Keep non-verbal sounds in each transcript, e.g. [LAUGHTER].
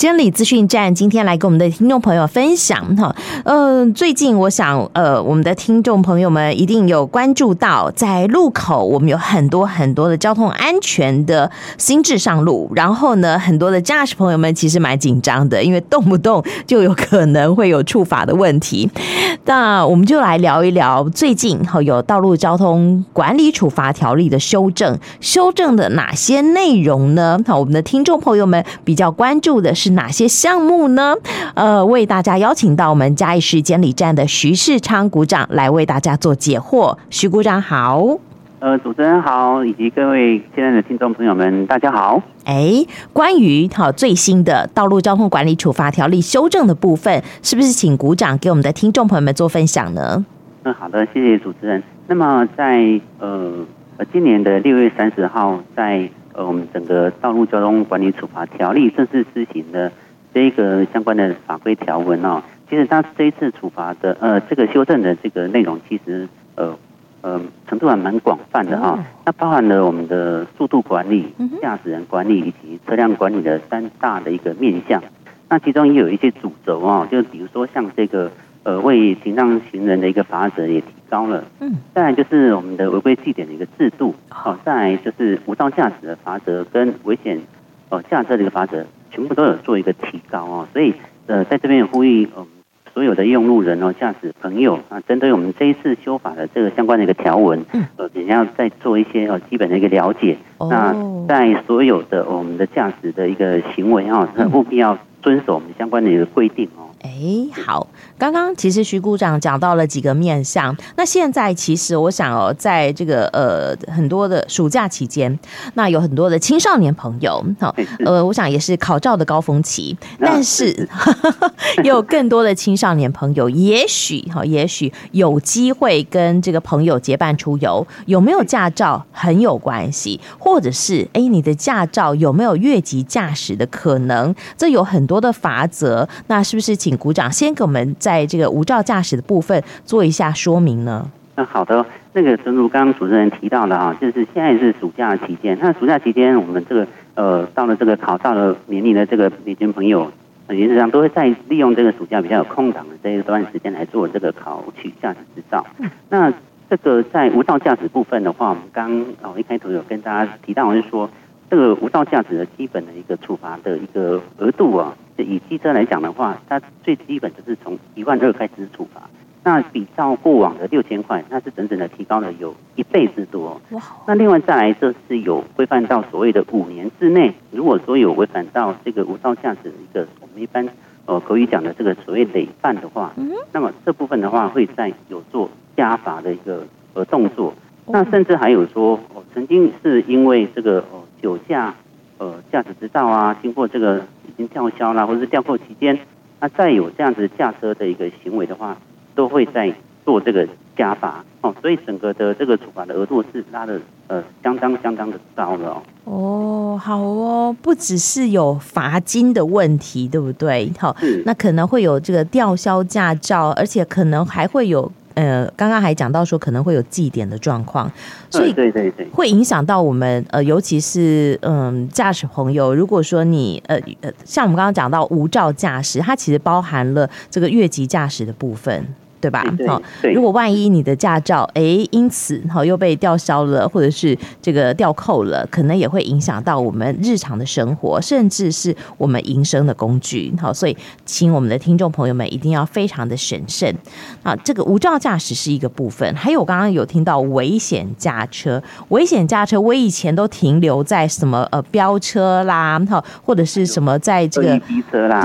监理资讯站今天来跟我们的听众朋友分享哈，呃，最近我想，呃，我们的听众朋友们一定有关注到，在路口我们有很多很多的交通安全的心智上路，然后呢，很多的驾驶朋友们其实蛮紧张的，因为动不动就有可能会有触法的问题。那我们就来聊一聊最近哈有道路交通管理处罚条例的修正，修正的哪些内容呢？好，我们的听众朋友们比较关注的是哪些项目呢？呃，为大家邀请到我们嘉义市监理站的徐世昌股长来为大家做解惑。徐股长好，呃，主持人好，以及各位亲爱的听众朋友们，大家好。哎，关于好最新的道路交通管理处罚条例修正的部分，是不是请股长给我们的听众朋友们做分享呢？嗯，好的，谢谢主持人。那么在呃呃今年的六月三十号，在呃我们整个道路交通管理处罚条例正式施行的这一个相关的法规条文哦，其实它这一次处罚的呃这个修正的这个内容，其实呃呃程度还蛮广泛的哈、哦。那包含了我们的速度管理、驾驶人管理以及车辆管理的三大的一个面向。那其中也有一些主轴哦，就比如说像这个。呃，为行让行人的一个罚则也提高了。嗯，再来就是我们的违规记点的一个制度。好，再来就是无照驾驶的罚则跟危险哦驾车的一个罚则，全部都有做一个提高哦。所以呃，在这边呼吁呃所有的用路人哦，驾驶朋友啊，针对我们这一次修法的这个相关的一个条文，嗯呃，你要再做一些呃基本的一个了解。那在所有的我们的驾驶的一个行为啊，务必要遵守我们相关的一个规定哦。哎，好，刚刚其实徐股长讲到了几个面向，那现在其实我想哦，在这个呃很多的暑假期间，那有很多的青少年朋友，[LAUGHS] 好，呃，我想也是考照的高峰期，但是也 [LAUGHS] 有更多的青少年朋友，也许哈，也许有机会跟这个朋友结伴出游，有没有驾照很有关系，或者是哎，你的驾照有没有越级驾驶的可能？这有很多的法则，那是不是请？请股长先给我们在这个无照驾驶的部分做一下说明呢？那好的，那个正如刚刚主持人提到的啊，就是现在是暑假期间。那暑假期间，我们这个呃到了这个考照的年龄的这个年轻朋友，原则上都会在利用这个暑假比较有空档的这一段时间来做这个考取驾驶执照。那这个在无照驾驶部分的话，我们刚哦一开头有跟大家提到，就是说这个无照驾驶的基本的一个处罚的一个额度啊。以汽车来讲的话，它最基本就是从一万二开始处罚，那比照过往的六千块，那是整整的提高了有一倍之多。那另外再来，这是有规范到所谓的五年之内，如果说有违反到这个无照驾驶的一个我们一般呃口语讲的这个所谓累犯的话，那么这部分的话会在有做加罚的一个呃动作。那甚至还有说，曾经是因为这个哦酒驾。呃，驾驶执照啊，经过这个吊销啦，或者是吊扣期间，那再有这样子驾车的一个行为的话，都会在做这个加罚哦。所以整个的这个处罚的额度是拉的呃相当相当的高了哦。哦，好哦，不只是有罚金的问题，对不对？好，那可能会有这个吊销驾照，而且可能还会有。呃，刚刚还讲到说可能会有祭点的状况，所以对对对，会影响到我们呃，尤其是嗯驾驶朋友，如果说你呃呃，像我们刚刚讲到无照驾驶，它其实包含了这个越级驾驶的部分。对吧？好，如果万一你的驾照哎，因此好又被吊销了，或者是这个吊扣了，可能也会影响到我们日常的生活，甚至是我们营生的工具。好，所以请我们的听众朋友们一定要非常的审慎啊！这个无照驾驶是一个部分，还有我刚刚有听到危险驾车，危险驾车，我以前都停留在什么呃飙车啦，好，或者是什么在这个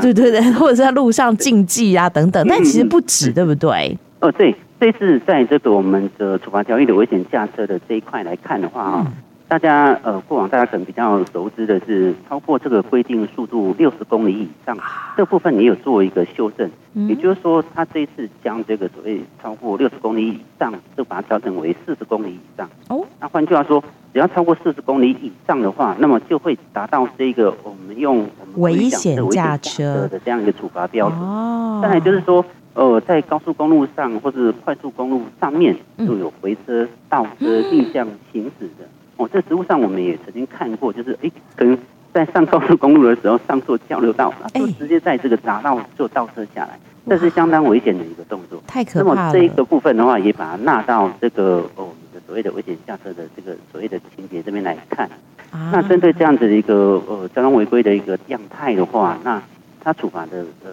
对对对对，或者在路上竞技啊等等，但其实不止，对不对？哦，对，这次在这个我们的处罚条例的危险驾车的这一块来看的话啊，嗯、大家呃过往大家可能比较熟知的是超过这个规定速度六十公里以上，这部分也有做一个修正，嗯、也就是说，他这一次将这个所谓超过六十公里以上，就把它调整为四十公里以上。哦，那换句话说，只要超过四十公里以上的话，那么就会达到这个我们用我们危险驾车。的这样一个处罚标准。哦，再来就是说。呃，在高速公路上或是快速公路上面，就有回车、倒车、逆向行驶的。哦，这实物上我们也曾经看过，就是哎，可能在上高速公路的时候上错交流道，就直接在这个匝道就倒车下来，这是相当危险的一个动作。太可怕了。那么这一个部分的话，也把它纳到这个我们的所谓的危险驾车的这个所谓的情节这边来看。那针对这样子的一个呃交通违规的一个样态的话，那他处罚的呃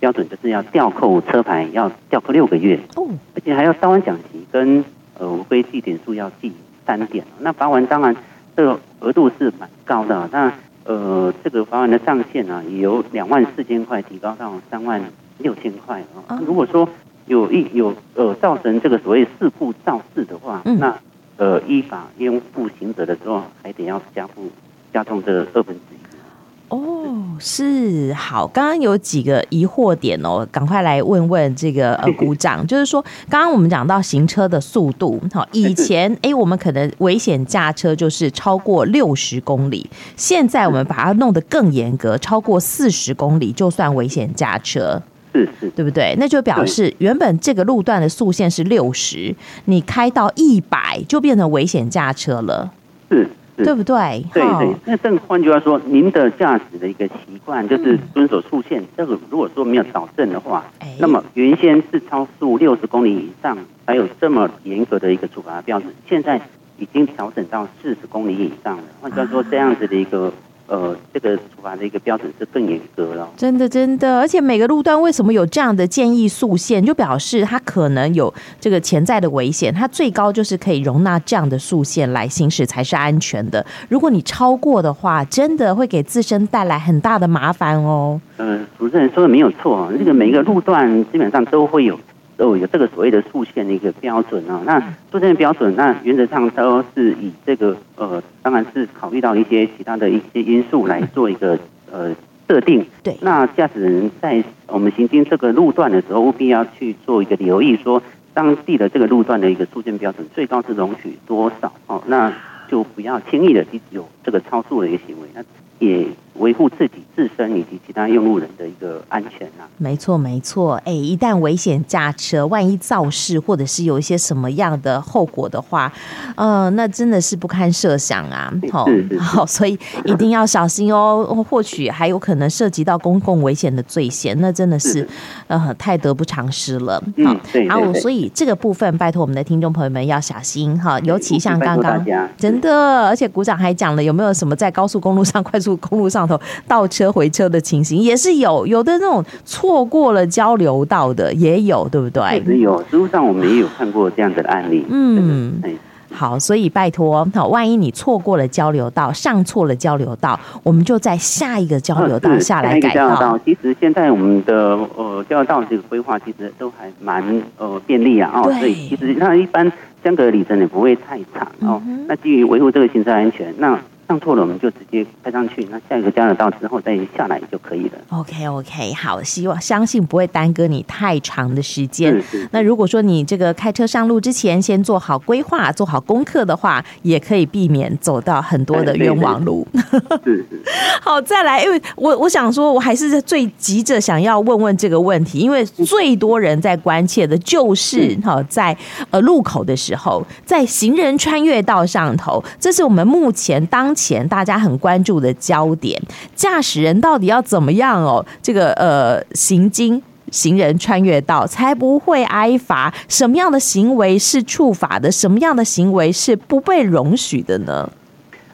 标准就是要吊扣车牌，要吊扣六个月，哦而且还要招安奖金跟呃违规记点数要记三点。那罚完当然这个额度是蛮高的，那呃这个罚完的上限啊，也由两万四千块提高到三万六千块啊。如果说有一有呃造成这个所谓事故肇事的话，那呃，依法应负刑责的时候，还得要加付加重这二分之一。哦，是好，刚刚有几个疑惑点哦，赶快来问问这个呃 [LAUGHS] 鼓掌，就是说，刚刚我们讲到行车的速度，好，[LAUGHS] 以前哎，我们可能危险驾车就是超过六十公里，现在我们把它弄得更严格，超过四十公里就算危险驾车。是是，对不对？那就表示原本这个路段的速限是六十，你开到一百就变成危险驾车了，是对不对？对对。那这换句话说，您的驾驶的一个习惯就是遵守速限，这个如果说没有导正的话，那么原先是超速六十公里以上，才有这么严格的一个处罚标准，现在已经调整到四十公里以上了。换句话说，这样子的一个。呃，这个处罚的一个标准是更严格了。真的，真的，而且每个路段为什么有这样的建议速限，就表示它可能有这个潜在的危险，它最高就是可以容纳这样的速限来行驶才是安全的。如果你超过的话，真的会给自身带来很大的麻烦哦。嗯、呃，主持人说的没有错，这个每个路段基本上都会有。都有这个所谓的速限的一个标准啊，那速限的标准，那原则上都是以这个呃，当然是考虑到一些其他的一些因素来做一个呃设定。对，那驾驶人在我们行经这个路段的时候，务必要去做一个留意，说当地的这个路段的一个速限标准最高是容许多少哦，那就不要轻易的去有这个超速的一个行为。那也维护自己自身以及其他用路人的一个安全啊。没错，没错。哎，一旦危险驾车，万一肇事或者是有一些什么样的后果的话，呃，那真的是不堪设想啊。好，[LAUGHS] 好，所以一定要小心哦。[LAUGHS] 或许还有可能涉及到公共危险的罪嫌，那真的是，是呃太得不偿失了。对，好，所以这个部分拜托我们的听众朋友们要小心哈。尤其像刚刚真的，而且鼓掌还讲了，有没有什么在高速公路上 [LAUGHS] 快速公路上头倒车回车的情形也是有，有的那种错过了交流道的也有，对不对？也是有，实务上我们也有看过这样的案例。嗯，好，所以拜托，好，万一你错过了交流道，上错了交流道，我们就在下一个交流道下来改道。其实现在我们的呃交流道这个规划其实都还蛮呃便利啊，哦，所以其实那一般相隔的里程也不会太长哦。那基于维护这个行车安全，那。上错了，我们就直接开上去。那下一个交流道之后再下来就可以了。OK OK，好，希望相信不会耽搁你太长的时间。那如果说你这个开车上路之前先做好规划、做好功课的话，也可以避免走到很多的冤枉路。[LAUGHS] 好，再来，因为我我想说，我还是最急着想要问问这个问题，因为最多人在关切的就是哈，在呃路口的时候，在行人穿越道上头，这是我们目前当。前大家很关注的焦点，驾驶人到底要怎么样哦？这个呃，行经行人穿越道才不会挨罚？什么样的行为是处罚的？什么样的行为是不被容许的呢？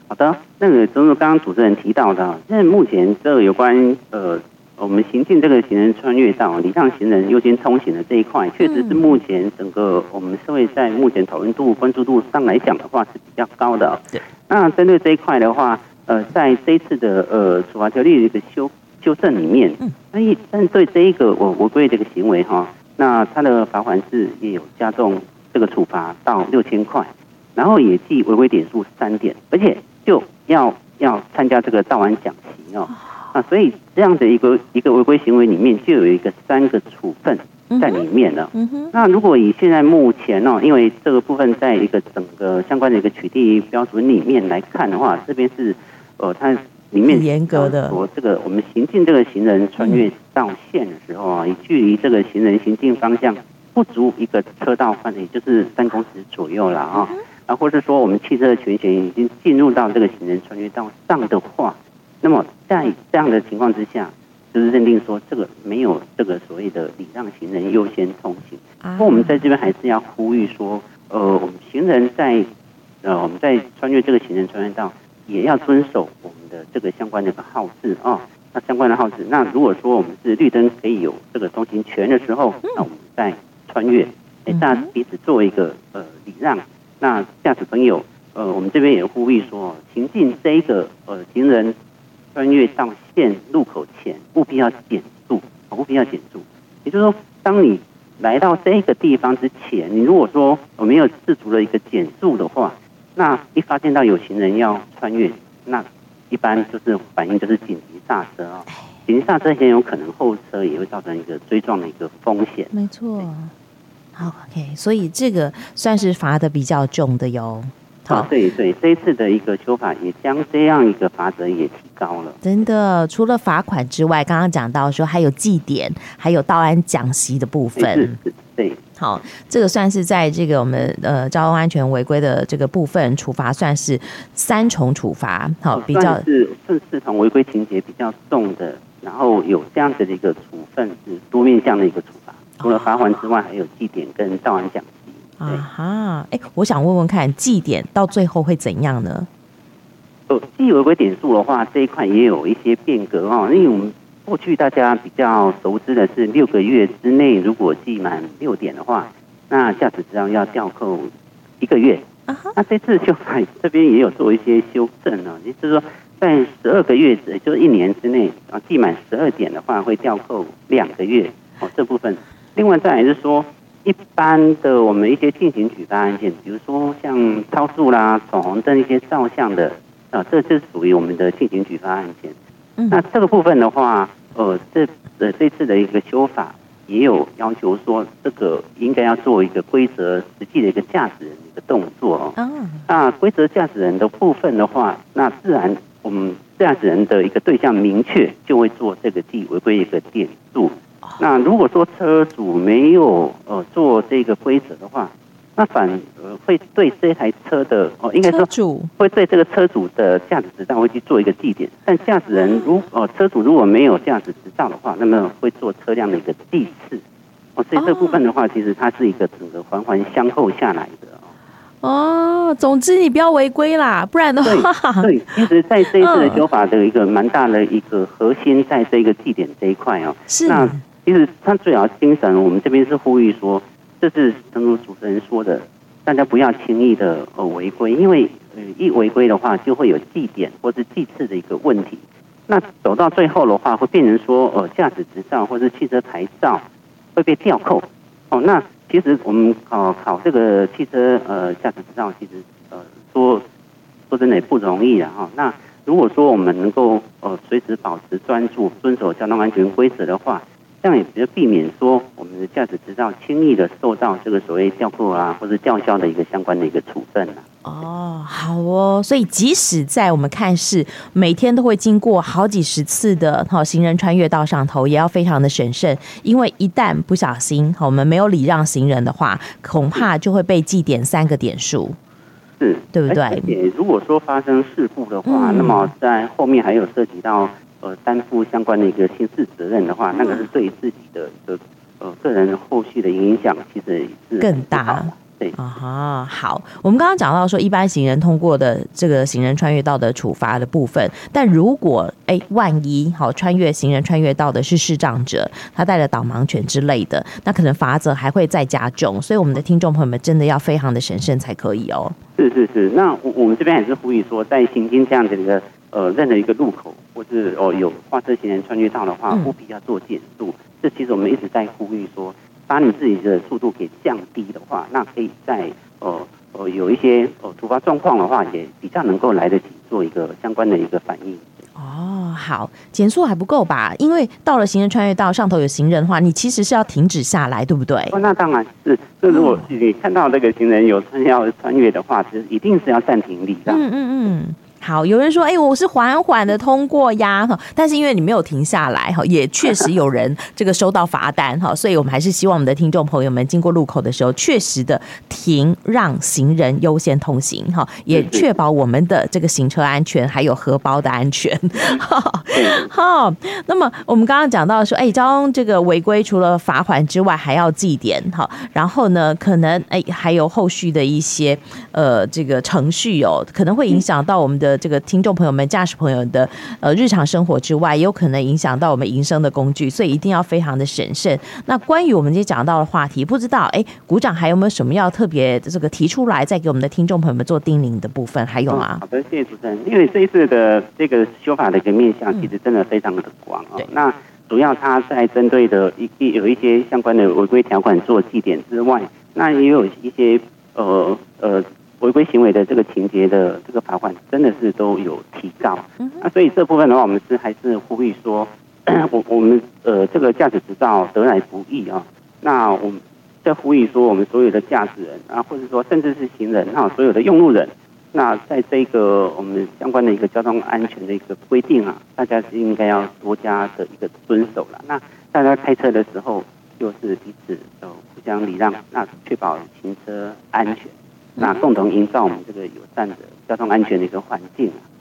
好的，那个就是刚刚主持人提到的，那目前这个有关呃，我们行进这个行人穿越道礼让行人优先通行的这一块，确实是目前整个我们社会在目前讨论度、关注度上来讲的话是比较高的。对。那针对这一块的话，呃，在这一次的呃处罚条例的一个修修正里面，所以针对这一个我违规这个行为哈，那它的罚款是也有加重这个处罚到六千块，然后也记违规点数三点，而且就要要参加这个道安讲习哦，啊，所以这样的一个一个违规行为里面就有一个三个处分。在里面了。嗯哼。那如果以现在目前呢，因为这个部分在一个整个相关的一个取缔标准里面来看的话，这边是呃，它里面严格的。说这个我们行进这个行人穿越道线的时候啊，以距离这个行人行进方向不足一个车道范围，也就是三公尺左右了啊。啊，或者说我们汽车的前缘已经进入到这个行人穿越道上的话，那么在这样的情况之下，就是认定说这个没有这个所谓的礼让行人优先通行。不过我们在这边还是要呼吁说，呃，我们行人在呃我们在穿越这个行人穿越道，也要遵守我们的这个相关的一个号志啊。那相关的号志，那如果说我们是绿灯可以有这个通行权的时候，那我们再穿越，哎，大家彼此做一个呃礼让。那驾驶朋友，呃，我们这边也呼吁说，行进这一个呃行人穿越到线路口前，务必要减速，务必要减速。也就是说，当你来到这个地方之前，你如果说我没有适足的一个减速的话，那一发现到有行人要穿越，那一般就是反应就是紧急刹车啊，紧急刹车很有可能后车也会造成一个追撞的一个风险。没错。好，OK，所以这个算是罚的比较重的哟。好，对对，这一次的一个修法也将这样一个罚则也提高了。真的，除了罚款之外，刚刚讲到说还有记点，还有道安讲习的部分。对，对，好，这个算是在这个我们呃交通安全违规的这个部分处罚，算是三重处罚。好，比较是是是从违规情节比较重的，然后有这样子的一个处分是多面向的一个处罚。除了罚款之外，还有记点跟道安讲习。啊哈，哎，我想问问看，记点到最后会怎样呢？哦，记违规点数的话，这一块也有一些变革哦。因为我们过去大家比较熟知的是六个月之内，如果记满六点的话，那驾驶执照要吊扣一个月。啊哈，那这次修法这边也有做一些修正呢，也就是说，在十二个月，也就是一年之内啊，记满十二点的话，会吊扣两个月。哦，这部分。另外再来是说，一般的我们一些进行举发案件，比如说像超速啦、闯红灯一些照相的，啊，这就是属于我们的进行举发案件。那这个部分的话，呃，这呃这次的一个修法也有要求说，这个应该要做一个规则实际的一个驾驶人的一个动作哦。嗯。那规则驾驶人的部分的话，那自然我们驾驶人的一个对象明确，就会做这个记违规一个点数。那如果说车主没有呃做这个规则的话，那反而会对这台车的哦，应该说主会对这个车主的驾驶执照会去做一个记点。但驾驶人如哦车主如果没有驾驶执照的话，那么会做车辆的一个记次。哦，所以这部分的话，其实它是一个整个环环相扣下来的哦。哦，总之你不要违规啦，不然的话，[LAUGHS] 对，其实在这一次的修法的一个蛮大的一个核心，在这个地点这一块哦，是那。其实他最好精神，我们这边是呼吁说，这是正如主持人说的，大家不要轻易的呃违规，因为呃一违规的话，就会有记点或是记次的一个问题。那走到最后的话，会变成说呃驾驶执照或是汽车牌照会被吊扣。哦，那其实我们考考这个汽车呃驾驶执照，其实呃说说真的也不容易啊哈。那如果说我们能够呃随时保持专注，遵守交通安全规则的话，这样也比较避免说我们的驾驶执照轻易的受到这个所谓吊扣啊，或者吊销的一个相关的一个处分啊。哦，好哦，所以即使在我们看似每天都会经过好几十次的哈行人穿越道上头，也要非常的审慎，因为一旦不小心我们没有礼让行人的话，恐怕就会被记点三个点数，是对不对？而且如果说发生事故的话，嗯、那么在后面还有涉及到。呃，担负相关的一个刑事责任的话，那个是对自己的一个呃个人后续的影响，其实是更大。对啊哈，好，我们刚刚讲到说，一般行人通过的这个行人穿越道的处罚的部分，但如果哎，万一好穿越行人穿越道的是视障者，他带了导盲犬之类的，那可能罚则还会再加重。所以我们的听众朋友们真的要非常的审慎才可以哦。是是是，那我我们这边也是呼吁说，在行经这样的一个。呃，任何一个路口，或是哦有画车行人穿越道的话，务必要做减速。这其实我们一直在呼吁说，把你自己的速度给降低的话，那可以在呃呃有一些呃突发状况的话，也比较能够来得及做一个相关的一个反应。哦，好，减速还不够吧？因为到了行人穿越道上头有行人的话，你其实是要停止下来，对不对？哦，那当然是。就如果你看到这个行人有穿要穿越的话，其实一定是要暂停礼让。嗯嗯嗯。好，有人说，哎、欸，我是缓缓的通过呀，哈，但是因为你没有停下来，哈，也确实有人这个收到罚单，哈，所以我们还是希望我们的听众朋友们经过路口的时候，确实的停，让行人优先通行，哈，也确保我们的这个行车安全，还有荷包的安全，[LAUGHS] 好，那么我们刚刚讲到说，哎、欸，交通这个违规除了罚款之外，还要记点，哈，然后呢，可能哎、欸，还有后续的一些呃这个程序哦，可能会影响到我们的。这个听众朋友们、驾驶朋友的呃日常生活之外，也有可能影响到我们营生的工具，所以一定要非常的审慎。那关于我们今天讲到的话题，不知道哎，股长还有没有什么要特别这个提出来，再给我们的听众朋友们做叮咛的部分？还有吗？好的，谢谢主持人。因为这一次的这个修法的一个面向，其实真的非常的广哦。嗯、那主要它在针对的一有一些相关的违规条款做记点之外，那也有一些呃呃。违规行为的这个情节的这个罚款真的是都有提高，那所以这部分的话，我们是还是呼吁说，[COUGHS] 我我们呃这个驾驶执照得来不易啊，那我们在呼吁说，我们所有的驾驶人啊，或者说甚至是行人啊，所有的用路人，那在这个我们相关的一个交通安全的一个规定啊，大家是应该要多加的一个遵守了。那大家开车的时候，就是彼此都互相礼让，那确保行车安全。那共同营造我们这个友善的交通安全的一个环境啊。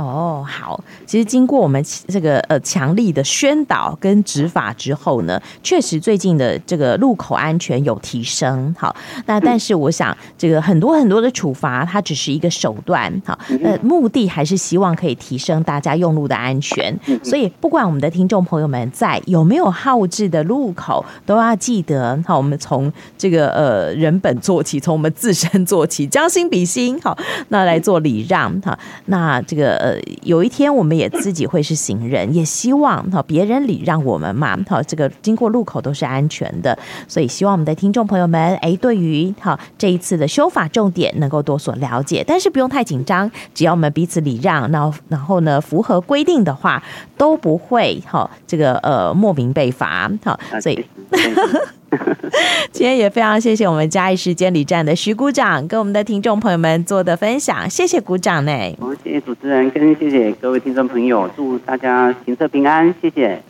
哦，好。其实经过我们这个呃强力的宣导跟执法之后呢，确实最近的这个路口安全有提升。好，那但是我想这个很多很多的处罚，它只是一个手段。好，那目的还是希望可以提升大家用路的安全。所以不管我们的听众朋友们在有没有好置的路口，都要记得好，我们从这个呃人本做起，从我们自身做起，将心比心。好，那来做礼让。好，那这个呃。有一天我们也自己会是行人，[LAUGHS] 也希望哈别人礼让我们嘛，好，这个经过路口都是安全的，所以希望我们的听众朋友们，哎，对于哈这一次的修法重点能够多所了解，但是不用太紧张，只要我们彼此礼让，然后然后呢符合规定的话，都不会哈这个呃莫名被罚，好，所以。[LAUGHS] 今天也非常谢谢我们嘉义市监理站的徐鼓掌跟我们的听众朋友们做的分享，谢谢鼓掌呢。好，谢谢主持人，跟谢谢各位听众朋友，祝大家行车平安，谢谢。